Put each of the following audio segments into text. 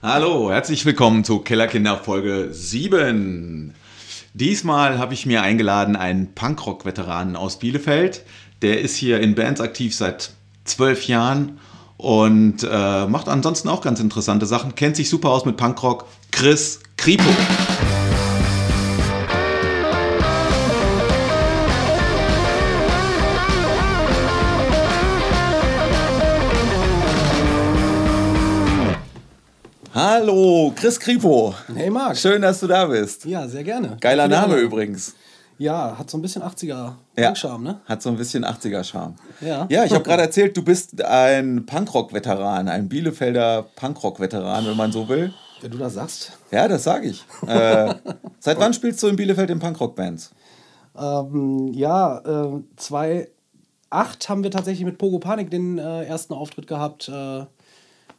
Hallo, herzlich willkommen zu Kellerkinder Folge 7. Diesmal habe ich mir eingeladen einen Punkrock-Veteranen aus Bielefeld. Der ist hier in Bands aktiv seit zwölf Jahren und äh, macht ansonsten auch ganz interessante Sachen. Kennt sich super aus mit Punkrock. Chris Kripo. Hallo, Chris Kripo. Hey Marc. Schön, dass du da bist. Ja, sehr gerne. Geiler Name übrigens. Ja, hat so ein bisschen 80er Ja. Charme, ne? Hat so ein bisschen 80er-Charme. Ja. Ja, ich habe gerade erzählt, du bist ein Punkrock-Veteran, ein Bielefelder Punkrock-Veteran, wenn man so will. Wenn du das sagst. Ja, das sage ich. Äh, seit wann spielst du in Bielefeld in Punkrock-Bands? Ähm, ja, äh, 2008 haben wir tatsächlich mit Pogo Panik den äh, ersten Auftritt gehabt. Äh,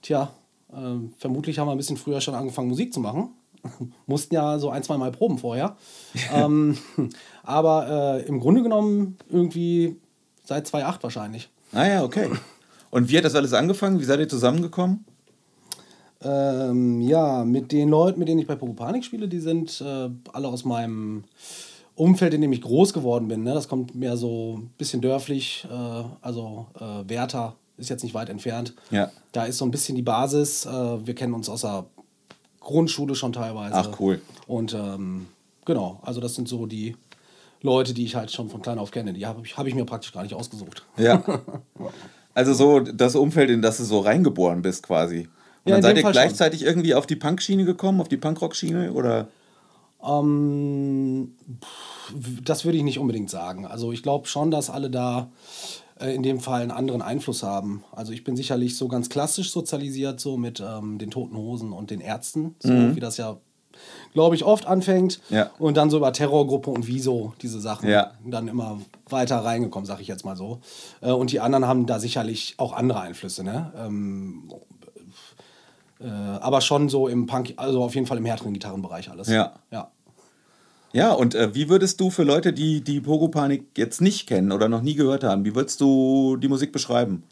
tja, äh, vermutlich haben wir ein bisschen früher schon angefangen, Musik zu machen. Mussten ja so ein, zwei Mal proben vorher. ähm, aber äh, im Grunde genommen irgendwie seit 2008 wahrscheinlich. Ah ja, okay. Und wie hat das alles angefangen? Wie seid ihr zusammengekommen? Ähm, ja, mit den Leuten, mit denen ich bei Pogo Panik spiele, die sind äh, alle aus meinem Umfeld, in dem ich groß geworden bin. Ne? Das kommt mehr so ein bisschen dörflich, äh, also äh, Werther ist jetzt nicht weit entfernt. Ja. Da ist so ein bisschen die Basis. Äh, wir kennen uns aus der Grundschule schon teilweise. Ach, cool. Und ähm, genau, also das sind so die Leute, die ich halt schon von klein auf kenne. Die habe ich, hab ich mir praktisch gar nicht ausgesucht. Ja. Also so das Umfeld, in das du so reingeboren bist quasi. Und Ja, dann seid ihr Fall gleichzeitig irgendwie auf die Punk-Schiene gekommen, auf die Punkrock-Schiene? Oder? Ähm, das würde ich nicht unbedingt sagen. Also ich glaube schon, dass alle da in dem Fall einen anderen Einfluss haben. Also ich bin sicherlich so ganz klassisch sozialisiert, so mit ähm, den Toten Hosen und den Ärzten, so wie das ja, glaube ich, oft anfängt. Ja. Und dann so über Terrorgruppe und Wieso diese Sachen Ja. dann immer weiter reingekommen, sage ich jetzt mal so. Äh, und die anderen haben da sicherlich auch andere Einflüsse, ne? Ähm, äh, aber schon so im Punk, also auf jeden Fall im härteren Gitarrenbereich alles. Ja. Ja. Ja, und äh, wie würdest du für Leute, die die Pogo-Panik jetzt nicht kennen oder noch nie gehört haben, wie würdest du die Musik beschreiben?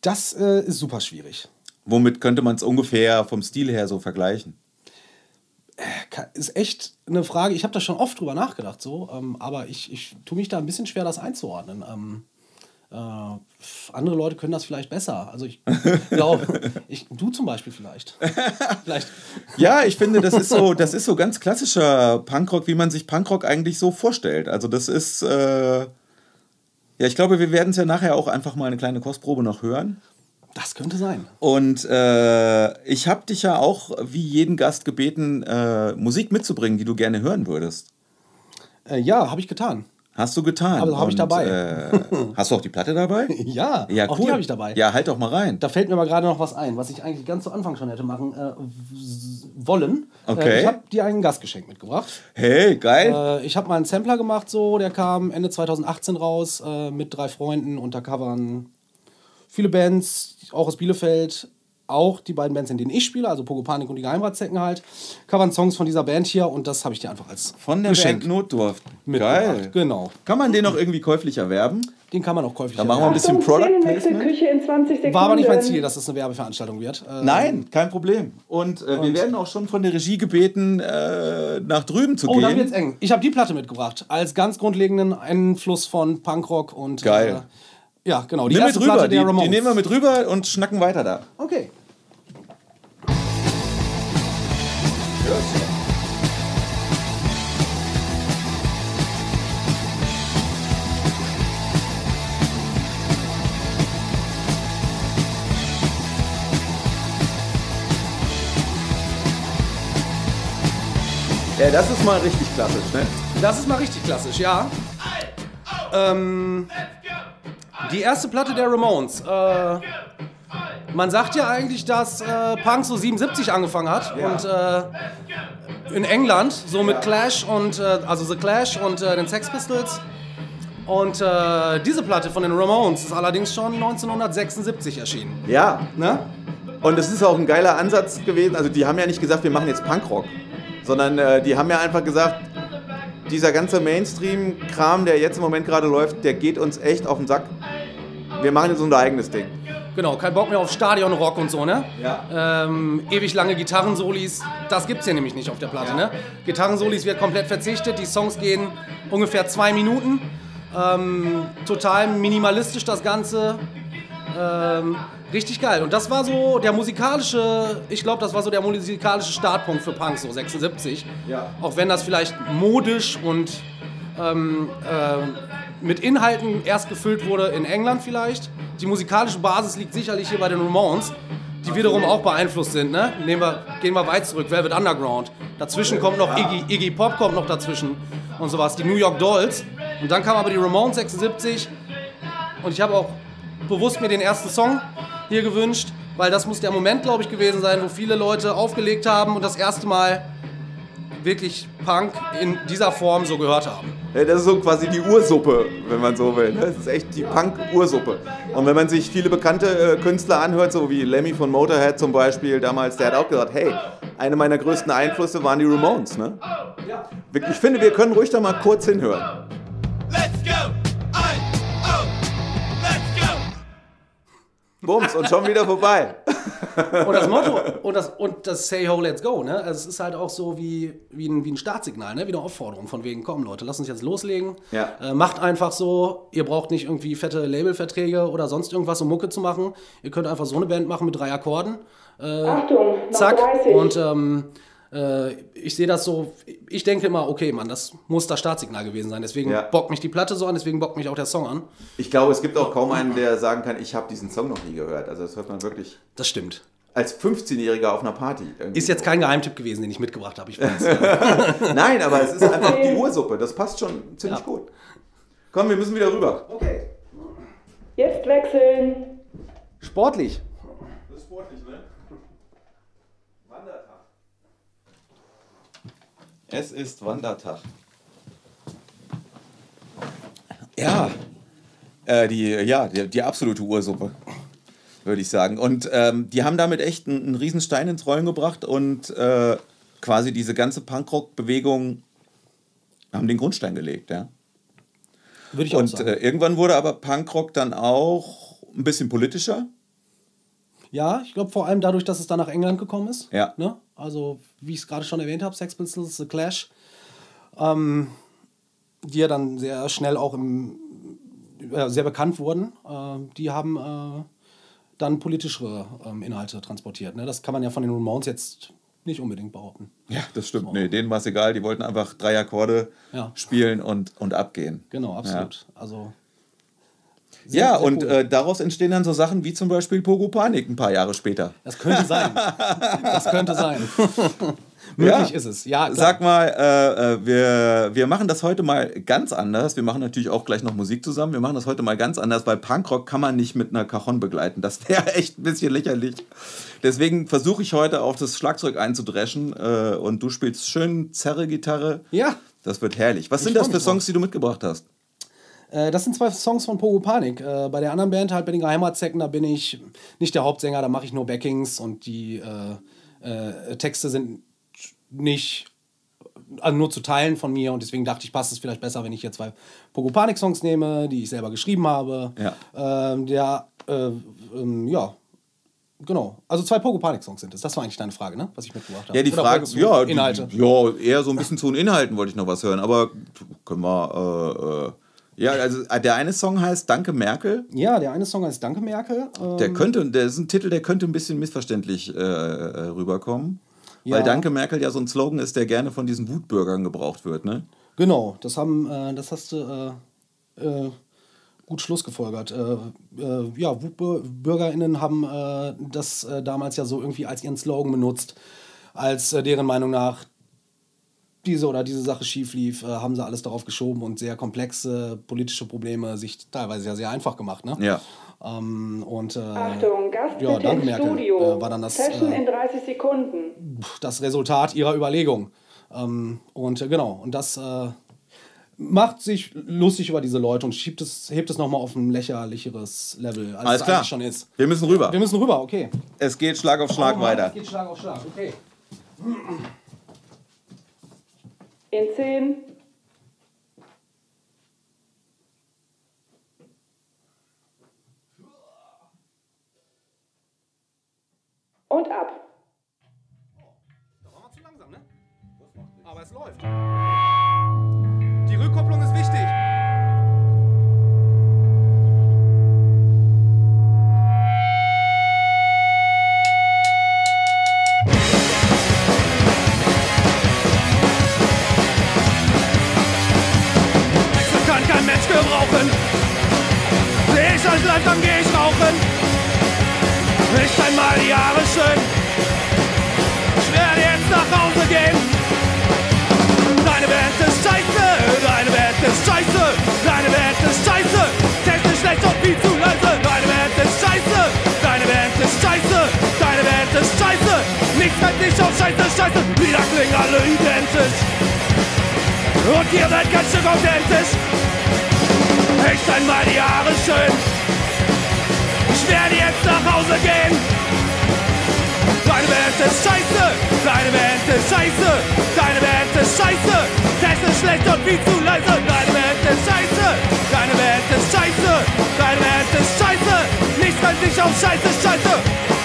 Das äh, ist super schwierig. Womit könnte man es ungefähr vom Stil her so vergleichen? Ka- Ist echt eine Frage. Ich habe da schon oft drüber nachgedacht, so, ähm, aber ich, ich tue mich da ein bisschen schwer, das einzuordnen. Ähm, äh, andere Leute können das vielleicht besser. Also ich glaube, ich, du zum Beispiel vielleicht. vielleicht. Ja, ich finde, das ist so, das ist so ganz klassischer Punkrock, wie man sich Punkrock eigentlich so vorstellt. Also das ist, äh, ja, ich glaube, wir werden es ja nachher auch einfach mal eine kleine Kostprobe noch hören. Das könnte sein. Und äh, ich habe dich ja auch wie jeden Gast gebeten, äh, Musik mitzubringen, die du gerne hören würdest. Äh, ja, habe ich getan. Hast du getan. Aber hab ich dabei. Äh, hast du auch die Platte dabei? Ja, Ja, auch cool. die habe ich dabei. Ja, halt doch mal rein. Da fällt mir aber gerade noch was ein, was ich eigentlich ganz zu Anfang schon hätte machen äh, wollen. Okay. Äh, ich habe dir ein Gastgeschenk mitgebracht. Hey, geil. Äh, ich habe mal einen Sampler gemacht, so, der kam Ende 2018 raus äh, mit drei Freunden und da covern viele Bands, auch aus Bielefeld, auch die beiden Bands, in denen ich spiele, also Pogo Panik und die Geheimratzecken halt, covern Songs von dieser Band hier und das habe ich dir einfach als Von der Geschenk Band Notdurft. mitgebracht. Geil. Genau. Kann man den noch irgendwie käuflich erwerben? Den kann man auch käuflich Da machen wir ein erwerben. bisschen Product Placement. Küche in 20 Sekunden. War aber nicht mein Ziel, dass das eine Werbeveranstaltung wird. Ähm, Nein, kein Problem. Und, äh, wir werden auch schon von der Regie gebeten, äh, nach drüben zu Oh, dann gehen. wird's eng. Ich habe die Platte mitgebracht, als ganz grundlegenden Einfluss von Punkrock und. Geil. Äh, ja, genau. Die Nimm mit erste rüber, Platte die, der die nehmen wir mit rüber und schnacken weiter da. Okay. Ja, das ist mal richtig klassisch, ne? Das ist mal richtig klassisch, ja. Ähm, die erste Platte der Ramones. Äh, man sagt ja eigentlich, dass äh, Punk so 77 angefangen hat und äh, in England so mit Clash und äh, also The Clash und äh, den Sex Pistols. Und äh, diese Platte von den Ramones ist allerdings schon 1976 erschienen. Ja, Ne? und es ist auch ein geiler Ansatz gewesen. Also, die haben ja nicht gesagt, wir machen jetzt Punkrock, sondern äh, die haben ja einfach gesagt, dieser ganze Mainstream-Kram, der jetzt im Moment gerade läuft, der geht uns echt auf den Sack. Wir machen jetzt unser eigenes Ding. Genau, kein Bock mehr auf Stadionrock und so, ne? Ja. Ähm, ewig lange Gitarrensolis, das gibt's hier nämlich nicht auf der Platte, ne? Gitarrensolis wird komplett verzichtet, die Songs gehen ungefähr zwei Minuten. Ähm, total minimalistisch das Ganze. Ähm, richtig geil. Und das war so der musikalische, ich glaube, das war so der musikalische Startpunkt für Punk, so 76. Ja. Auch wenn das vielleicht modisch und ähm, ähm, mit Inhalten erst gefüllt wurde in England vielleicht. Die musikalische Basis liegt sicherlich hier bei den Ramones, die wiederum auch beeinflusst sind. Ne? Nehmen wir, gehen wir weit zurück, Velvet Underground. Dazwischen kommt noch Iggy, Iggy Pop kommt noch dazwischen und sowas, die New York Dolls. Und dann kam aber die Ramones 76 und ich habe auch bewusst mir den ersten Song hier gewünscht, weil das muss der Moment, glaube ich, gewesen sein, wo viele Leute aufgelegt haben und das erste Mal wirklich Punk in dieser Form so gehört haben. Ja, das ist so quasi die Ursuppe, wenn man so will. ne? Das ist echt die Punk-Ursuppe. Und wenn man sich viele bekannte äh, Künstler anhört, so wie Lemmy von Motorhead zum Beispiel, damals, der hat auch gesagt, hey, eine meiner größten Einflüsse waren die Ramones. Ne? Ich finde, wir können ruhig da mal kurz hinhören. Let's go! Oh, let's go! Bums, und schon wieder vorbei. Und das Motto und das, und das Say Ho, Let's Go, ne? Also es ist halt auch so wie, wie, ein, wie ein Startsignal, ne? Wie eine Aufforderung von wegen, komm Leute, lasst uns jetzt loslegen. Ja. Äh, macht einfach so, ihr braucht nicht irgendwie fette Labelverträge oder sonst irgendwas, um Mucke zu machen. Ihr könnt einfach so eine Band machen mit drei Akkorden. Achtung, noch Zack. 30. Und ähm, äh, ich sehe das so, ich denke immer, okay, Mann, das muss das Startsignal gewesen sein. Deswegen Ja. bockt mich die Platte so an, deswegen bockt mich auch der Song an. Ich glaube, es gibt auch kaum einen, der sagen kann, ich habe diesen Song noch nie gehört. Also das hört man wirklich Das stimmt. als 15-Jähriger auf einer Party. irgendwie. Ist jetzt kein Geheimtipp gewesen, den ich mitgebracht habe, ich weiß. Nein, aber es ist einfach die Ursuppe. Das passt schon ziemlich Ja. gut. Komm, wir müssen wieder rüber. Okay. Jetzt wechseln. Sportlich. Das ist sportlich, ne? Es ist Wandertag. Ja, äh, die, ja die, die absolute Ursuppe, würde ich sagen. Und ähm, die haben damit echt einen, einen riesen Stein ins Rollen gebracht und äh, quasi diese ganze Punkrock-Bewegung haben den Grundstein gelegt, ja. Würde ich auch Und sagen. äh, irgendwann wurde aber Punkrock dann auch ein bisschen politischer. Ja, ich glaube vor allem dadurch, dass es dann nach England gekommen ist. Ja. Ne? Also, wie ich es gerade schon erwähnt habe, Sex Pistols, The Clash, ähm, die ja dann sehr schnell auch im, äh, sehr bekannt wurden, äh, die haben äh, dann politischere ähm, Inhalte transportiert. Ne? Das kann man ja von den Ramones jetzt nicht unbedingt behaupten. Ja, das stimmt. Nee, denen war es egal. Die wollten einfach drei Akkorde Ja. spielen und, und abgehen. Genau, absolut. Also, sehr, ja, sehr und cool. äh, daraus entstehen dann so Sachen wie zum Beispiel Pogo Panik ein paar Jahre später. das könnte sein. das könnte sein. Möglich Ja. ist es. Ja, klar. Sag mal, äh, äh, wir, wir machen das heute mal ganz anders. Wir machen natürlich auch gleich noch Musik zusammen. Wir machen das heute mal ganz anders, weil Punkrock kann man nicht mit einer Cajon begleiten. Das wäre echt ein bisschen lächerlich. Deswegen versuche ich heute auf das Schlagzeug einzudreschen äh, und du spielst schön Zerre-Gitarre. Ja. Das wird herrlich. Was Ich sind das für. Songs, die du mitgebracht hast? Äh, Das sind zwei Songs von Pogo Panik. Äh, Bei der anderen Band, halt bei den Geheimatzecken, da bin ich nicht der Hauptsänger, da mache ich nur Backings und die äh, äh, Texte sind nicht, also nur zu Teilen von mir und deswegen dachte ich, passt es vielleicht besser, wenn ich hier zwei Pogo Panik Songs nehme, die ich selber geschrieben habe. Ja. Ähm, der, äh, ähm, ja, genau. Also zwei Pogo Panik Songs sind es. Das war eigentlich deine Frage, ne? Was ich mitgebracht habe. Ja, die Oder Frage, ja, die, Inhalte. ja, eher so ein bisschen zu den Inhalten wollte ich noch was hören, aber können wir, äh, äh, ja, also äh, der eine Song heißt Danke Merkel. Ja, der eine Song heißt Danke Merkel. Ähm, Der könnte, der ist ein Titel, der könnte ein bisschen missverständlich äh, äh, rüberkommen. Ja. Weil Danke Merkel ja so ein Slogan ist, der gerne von diesen Wutbürgern gebraucht wird, ne? Genau, das haben, äh, das hast du äh, äh, gut schlussgefolgert. Ja, Wutbür- BürgerInnen haben das damals ja so irgendwie als ihren Slogan benutzt, als äh, deren Meinung nach diese oder diese Sache schief lief, äh, haben sie alles darauf geschoben und sehr komplexe politische Probleme sich teilweise ja sehr einfach gemacht. Ne? Ja. Ähm, und äh, Achtung, Gast ja, bitte danke, Merkel. Studio. Äh, war dann das, Session äh, in 30 Sekunden. das Resultat ihrer Überlegung. Ähm, und äh, genau, und das äh, macht sich lustig über diese Leute und schiebt es, hebt es nochmal auf ein lächerlicheres Level, als Alles es klar. eigentlich schon ist. Wir müssen rüber. Wir müssen rüber, okay. es geht Schlag auf Schlag Oh Mann, weiter. Es geht Schlag auf Schlag, okay in 10, und ab. Oh, langsam, ne? Aber es läuft. Die Rückkopplung ist wichtig. Und ihr seid ganz schön authentisch. Echt einmal die Haare schön. Ich werde jetzt nach Hause gehen. Deine Band ist scheiße, deine Band ist scheiße, deine Band ist scheiße. Technisch schlecht und viel zu leise. Deine Band ist scheiße, deine Band ist scheiße, deine Band ist scheiße. Nichts fällt nicht auf Scheiße, Scheiße.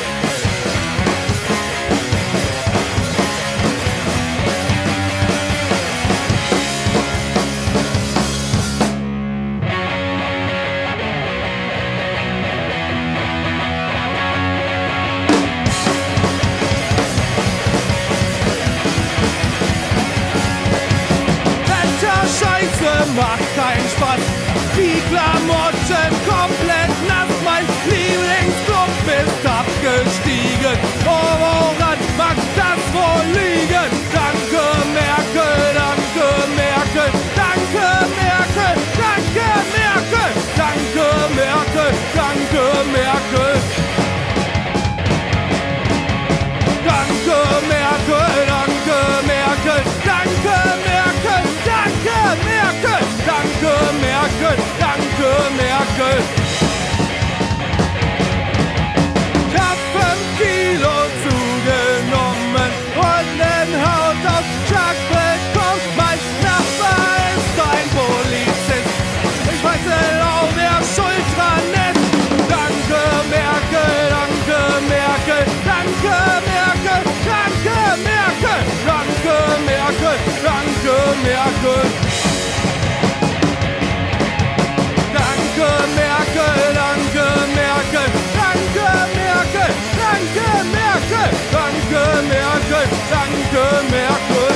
Danke Merkel, danke Merkel.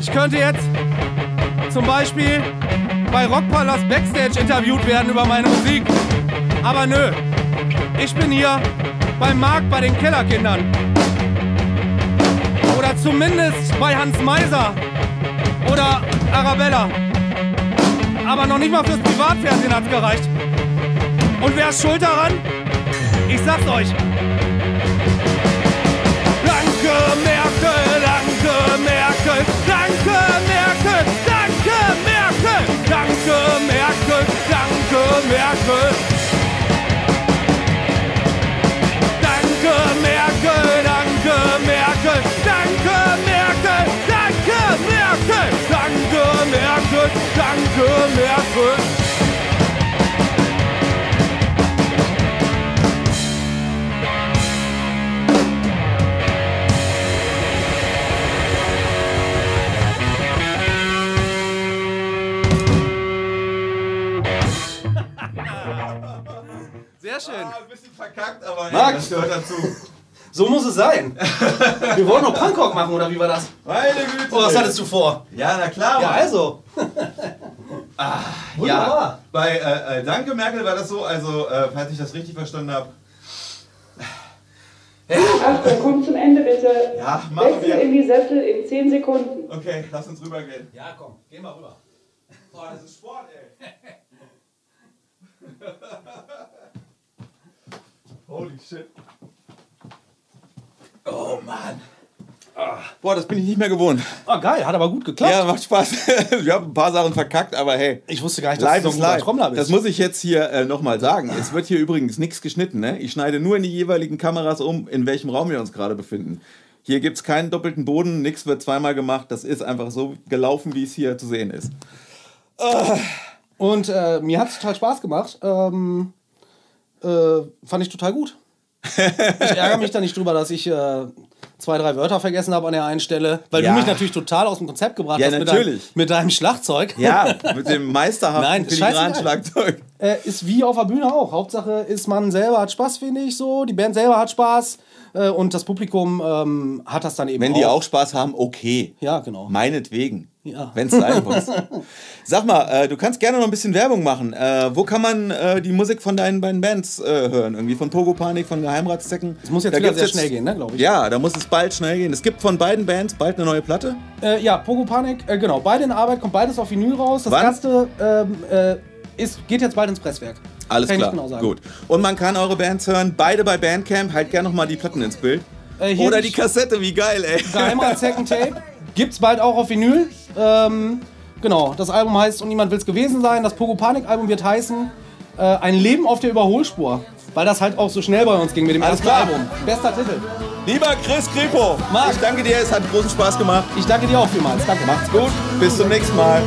Ich könnte jetzt zum Beispiel bei Rockpalast Backstage interviewt werden über meine Musik. Aber nö, ich bin hier beim Markt bei den Kellerkindern. Oder zumindest bei Hans Meiser oder Arabella. Aber noch nicht mal fürs Privatfernsehen hat's gereicht. Und wer ist schuld daran? Ich sag's euch. Danke Merkel, Sehr schön. ein bisschen verkackt, aber Max. das gehört dazu. So muss es sein. Wir wollen noch Punkrock machen, oder wie war das? Meine Güte. Oh, was hattest du vor? Ja, na klar. Ja, Mann. also. Ja, Wunderbar. bei äh, äh, Danke Merkel war das so, also äh, falls ich das richtig verstanden habe. Achtung, kommt zum Ende bitte. Ja, machen Wechsel wir. in die Sessel in 10 Sekunden. Okay, lass uns rübergehen. Ja, komm, geh mal rüber. Boah, das ist Sport, ey. Holy shit. Oh Mann. Boah, das bin ich nicht mehr gewohnt. Oh, geil, hat aber gut geklappt. Ja, macht Spaß. Wir haben ein paar Sachen verkackt, aber hey. Ich wusste gar nicht, dass Live du so ein. Trommler bist. Das muss ich jetzt hier äh, nochmal sagen. Es wird hier übrigens nichts geschnitten. Ne? Ich schneide nur in die jeweiligen Kameras um, in welchem Raum wir uns gerade befinden. Hier gibt es keinen doppelten Boden, nichts wird zweimal gemacht. Das ist einfach so gelaufen, wie es hier zu sehen ist. Und äh, mir hat es total Spaß gemacht. Ähm, Äh, fand ich total gut. ich ärgere mich da nicht drüber, dass ich äh, zwei, drei Wörter vergessen habe an der einen Stelle, weil Ja. du mich natürlich total aus dem Konzept gebracht Ja, hast mit natürlich. deinem, mit deinem Schlagzeug. Ja, mit dem meisterhaften Nein, filigranen scheißegal. Schlagzeug. Äh, ist wie auf der Bühne auch. Hauptsache ist, man selber hat Spaß, finde ich so. Die Band selber hat Spaß. Äh, und das Publikum ähm, hat das dann eben Wenn die auch Spaß haben, okay. Ja, genau. Meinetwegen. Ja. Wenn es sein muss. Sag mal, äh, du kannst gerne noch ein bisschen Werbung machen. Äh, wo kann man äh, die Musik von deinen beiden Bands äh, hören? Irgendwie von Pogo Panik, von Geheimratszecken? Es muss jetzt Da wieder sehr schnell gehen, ne, glaube ich. Ja, da muss es bald schnell gehen. Es gibt von beiden Bands bald eine neue Platte. Äh, ja, Pogo Panik, äh, genau. Beide in Arbeit, kommt beides auf Vinyl raus. Das Wann? erste ähm, äh, ist, geht jetzt bald ins Presswerk. Alles Kann klar. genau sagen. Gut. Und man kann eure Bands hören, beide bei Bandcamp. Halt gerne nochmal die Platten ins Bild. Oder die Kassette, wie geil, ey. Geheimrat Second Tape. Gibt's bald auch auf Vinyl. Ähm, genau, das Album heißt Und niemand will's gewesen sein. Das Pogo Panik Album wird heißen äh, Ein Leben auf der Überholspur. Weil das halt auch so schnell bei uns ging mit dem Alles ersten klar. Album. Bester Titel. Lieber Chris Kripo, Marc. ich danke dir, es hat großen Spaß gemacht. Ich danke dir auch vielmals. Danke. Macht's gut, bis zum nächsten Mal.